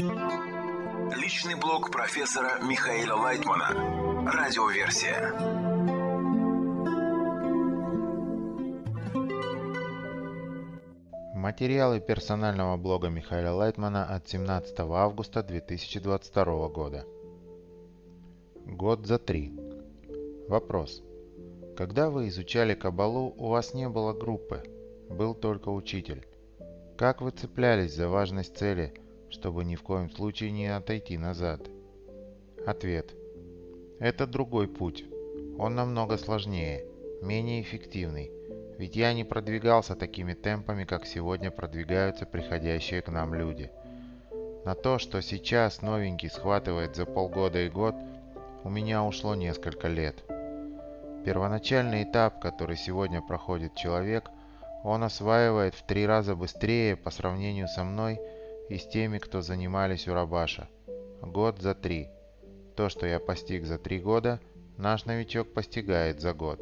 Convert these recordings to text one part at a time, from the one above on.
Личный блог профессора Михаила Лайтмана. Радиоверсия. Материалы персонального блога Михаила Лайтмана от 17 августа 2022 года. Год за три. Вопрос. Когда вы изучали Кабалу, у вас не было группы, был только учитель. Как вы цеплялись за важность цели, чтобы ни в коем случае не отойти назад? Ответ. Это другой путь. Он намного сложнее, менее эффективный, ведь я не продвигался такими темпами, как сегодня продвигаются приходящие к нам люди. На то, что сейчас новенький схватывает за полгода и год, у меня ушло несколько лет. Первоначальный этап, который сегодня проходит человек, он осваивает в три раза быстрее по сравнению со мной и с теми, кто занимались у Рабаша. Год за три. То, что я постиг за три года, наш новичок постигает за год.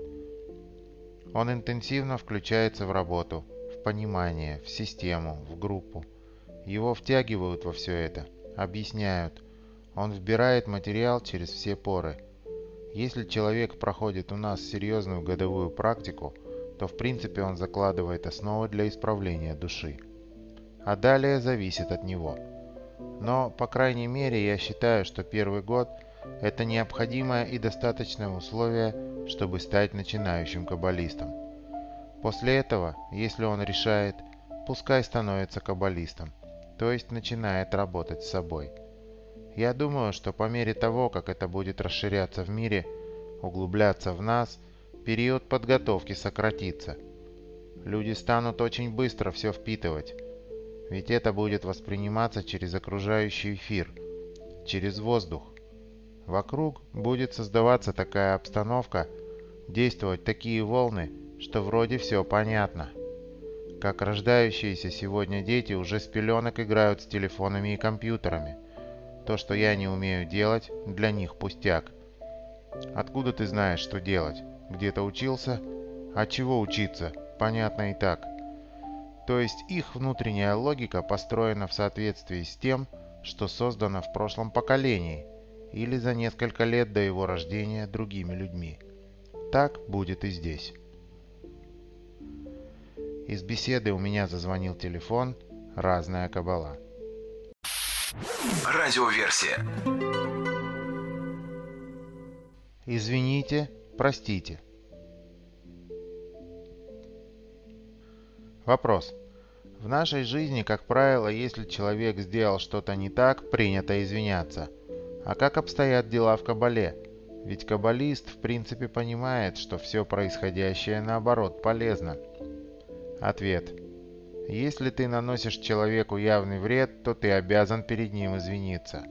Он интенсивно включается в работу, в понимание, в систему, в группу. Его втягивают во все это, объясняют. Он вбирает материал через все поры. Если человек проходит у нас серьезную годовую практику – то в принципе он закладывает основы для исправления души. А далее зависит от него. Но, по крайней мере, я считаю, что первый год – это необходимое и достаточное условие, чтобы стать начинающим каббалистом. После этого, если он решает, пускай становится каббалистом, то есть начинает работать с собой. Я думаю, что по мере того, как это будет расширяться в мире, углубляться в нас – период подготовки сократится. Люди станут очень быстро все впитывать, ведь это будет восприниматься через окружающий эфир, через воздух. Вокруг будет создаваться такая обстановка, действовать такие волны, что вроде все понятно. Как рождающиеся сегодня дети уже с пеленок играют с телефонами и компьютерами. То, что я не умею делать, для них пустяк. Откуда ты знаешь, что делать? где-то учился. А чего учиться? Понятно и так. То есть их внутренняя логика построена в соответствии с тем, что создано в прошлом поколении или за несколько лет до его рождения другими людьми. Так будет и здесь. Из беседы у меня зазвонил телефон «Разная кабала». Радиоверсия. Извините, Простите. Вопрос. В нашей жизни, как правило, если человек сделал что-то не так, принято извиняться. А как обстоят дела в Кабале? Ведь каббалист в принципе понимает, что все происходящее наоборот полезно. Ответ. Если ты наносишь человеку явный вред, то ты обязан перед ним извиниться.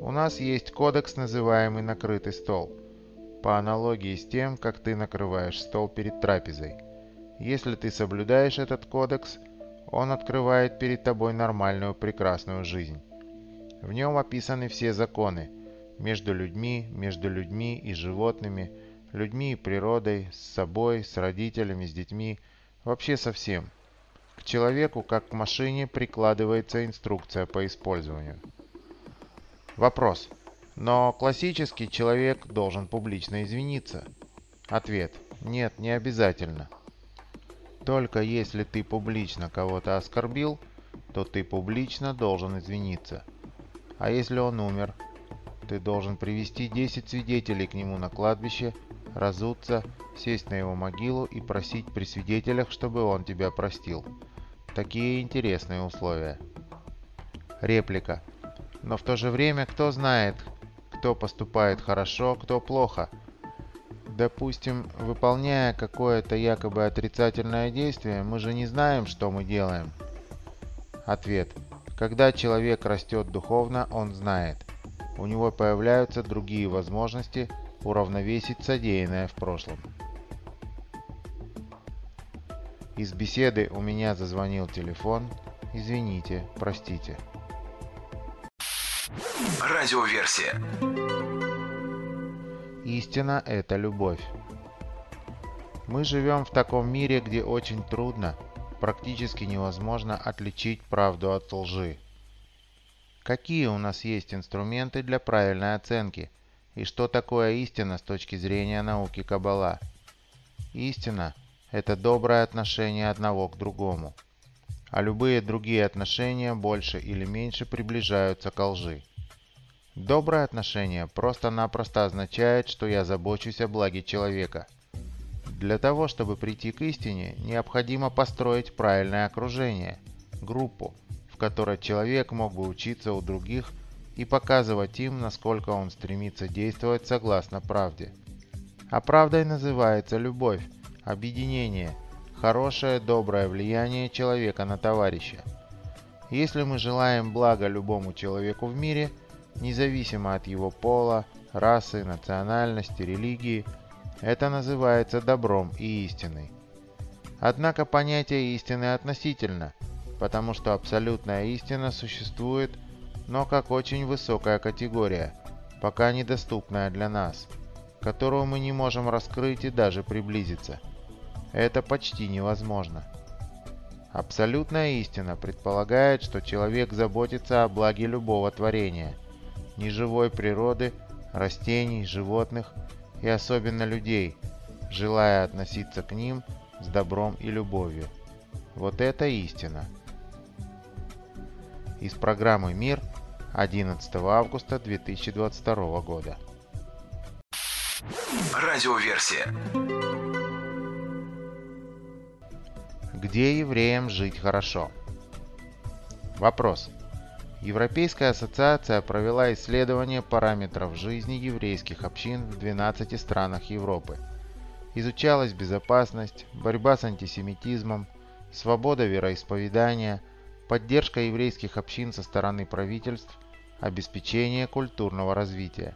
У нас есть кодекс, называемый «накрытый стол» по аналогии с тем, как ты накрываешь стол перед трапезой. Если ты соблюдаешь этот кодекс, он открывает перед тобой нормальную прекрасную жизнь. В нем описаны все законы между людьми, между людьми и животными, людьми и природой, с собой, с родителями, с детьми, вообще со всем. К человеку, как к машине, прикладывается инструкция по использованию. Вопрос. Но классический человек должен публично извиниться. Ответ. Нет, не обязательно. Только если ты публично кого-то оскорбил, то ты публично должен извиниться. А если он умер, ты должен привести 10 свидетелей к нему на кладбище, разуться, сесть на его могилу и просить при свидетелях, чтобы он тебя простил. Такие интересные условия. Реплика. Но в то же время кто знает, кто поступает хорошо, кто плохо. Допустим, выполняя какое-то якобы отрицательное действие, мы же не знаем, что мы делаем. Ответ. Когда человек растет духовно, он знает. У него появляются другие возможности уравновесить содеянное в прошлом. Из беседы у меня зазвонил телефон. Извините, простите. Радиоверсия. Истина – это любовь. Мы живем в таком мире, где очень трудно, практически невозможно отличить правду от лжи. какие у нас есть инструменты для правильной оценки и что такое истина с точки зрения науки Каббала. Истина – это доброе отношение одного к другому, а любые другие отношения больше или меньше приближаются к лжи. Доброе отношение просто-напросто означает, что я забочусь о благе человека. Для того, чтобы прийти к истине, необходимо построить правильное окружение, группу, в которой человек мог бы учиться у других и показывать им, насколько он стремится действовать согласно правде. А правдой называется любовь, объединение, хорошее, доброе влияние человека на товарища. Если мы желаем блага любому человеку в мире – независимо от его пола, расы, национальности, религии. Это называется добром и истиной. Однако понятие истины относительно, потому что абсолютная истина существует, но как очень высокая категория, пока недоступная для нас, которую мы не можем раскрыть и даже приблизиться. Это почти невозможно. Абсолютная истина предполагает, что человек заботится о благе любого творения – неживой природы, растений, животных и особенно людей, желая относиться к ним с добром и любовью. Вот это истина. Из программы «Мир» 11 августа 2022 года. Радиоверсия. Где евреям жить хорошо? Вопрос. Европейская ассоциация провела исследование параметров жизни еврейских общин в 12 странах Европы. Изучалась безопасность, борьба с антисемитизмом, свобода вероисповедания, поддержка еврейских общин со стороны правительств, обеспечение культурного развития.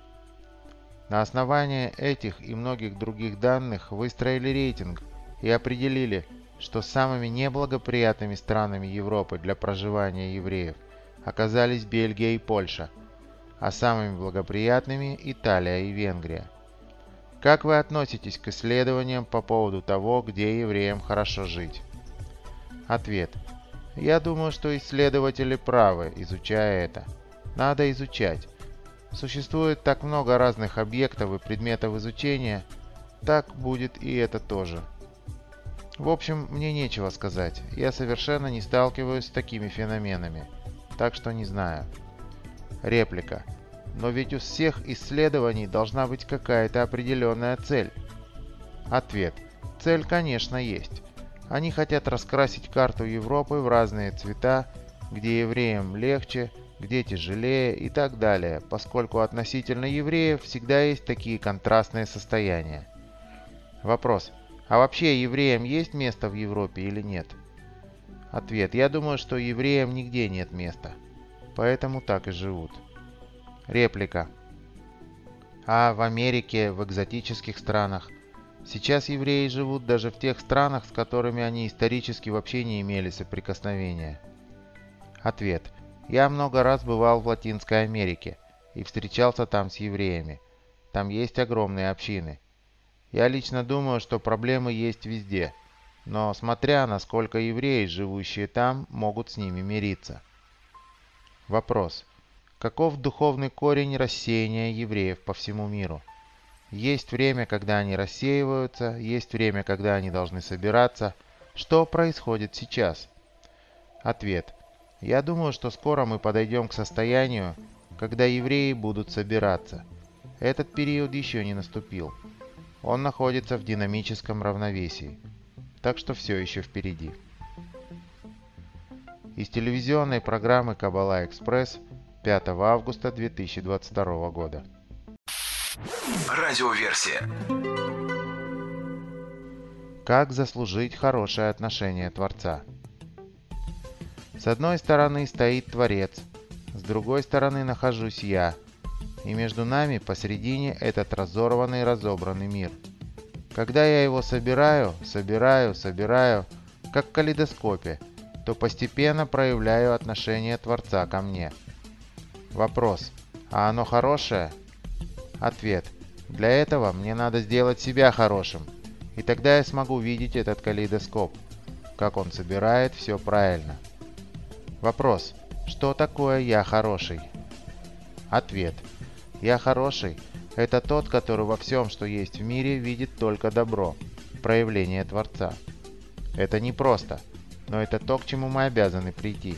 На основании этих и многих других данных выстроили рейтинг и определили, что самыми неблагоприятными странами Европы для проживания евреев оказались Бельгия и Польша, а самыми благоприятными – Италия и Венгрия. Как вы относитесь к исследованиям по поводу того, где евреям хорошо жить? Ответ. Я думаю, что исследователи правы, изучая это. Надо изучать. Существует так много разных объектов и предметов изучения, так будет и это тоже. В общем, мне нечего сказать. Я совершенно не сталкиваюсь с такими феноменами так что не знаю. Реплика. Но ведь у всех исследований должна быть какая-то определенная цель. Ответ. Цель, конечно, есть. Они хотят раскрасить карту Европы в разные цвета, где евреям легче, где тяжелее и так далее, поскольку относительно евреев всегда есть такие контрастные состояния. Вопрос. А вообще евреям есть место в Европе или нет? Ответ. Я думаю, что евреям нигде нет места. Поэтому так и живут. Реплика. А в Америке, в экзотических странах? Сейчас евреи живут даже в тех странах, с которыми они исторически вообще не имели соприкосновения. Ответ. Я много раз бывал в Латинской Америке и встречался там с евреями. Там есть огромные общины. Я лично думаю, что проблемы есть везде – но смотря насколько евреи, живущие там, могут с ними мириться. Вопрос. Каков духовный корень рассеяния евреев по всему миру? Есть время, когда они рассеиваются, есть время, когда они должны собираться. Что происходит сейчас? Ответ. Я думаю, что скоро мы подойдем к состоянию, когда евреи будут собираться. Этот период еще не наступил. Он находится в динамическом равновесии так что все еще впереди. Из телевизионной программы «Кабала Экспресс» 5 августа 2022 года. Радиоверсия. Как заслужить хорошее отношение Творца? С одной стороны стоит Творец, с другой стороны нахожусь я, и между нами посередине этот разорванный разобранный мир – когда я его собираю, собираю, собираю, как в калейдоскопе, то постепенно проявляю отношение Творца ко мне. Вопрос. А оно хорошее? Ответ. Для этого мне надо сделать себя хорошим, и тогда я смогу видеть этот калейдоскоп, как он собирает все правильно. Вопрос. Что такое «я хороший»? Ответ. «Я хороший» — это тот, который во всем, что есть в мире, видит только добро, проявление Творца. Это не просто, но это то, к чему мы обязаны прийти.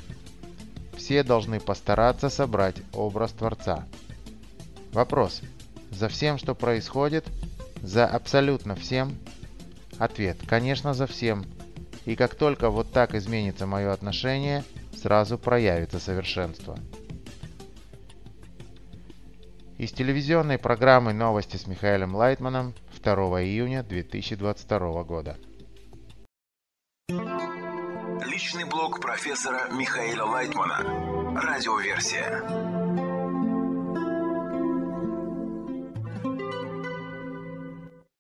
Все должны постараться собрать образ Творца. Вопрос. За всем, что происходит? За абсолютно всем? Ответ. Конечно, за всем. И как только вот так изменится мое отношение, сразу проявится совершенство. Из телевизионной программы «Новости с Михаилом Лайтманом» 2 июня 2022 года. Личный блог профессора Михаила Лайтмана. Радиоверсия.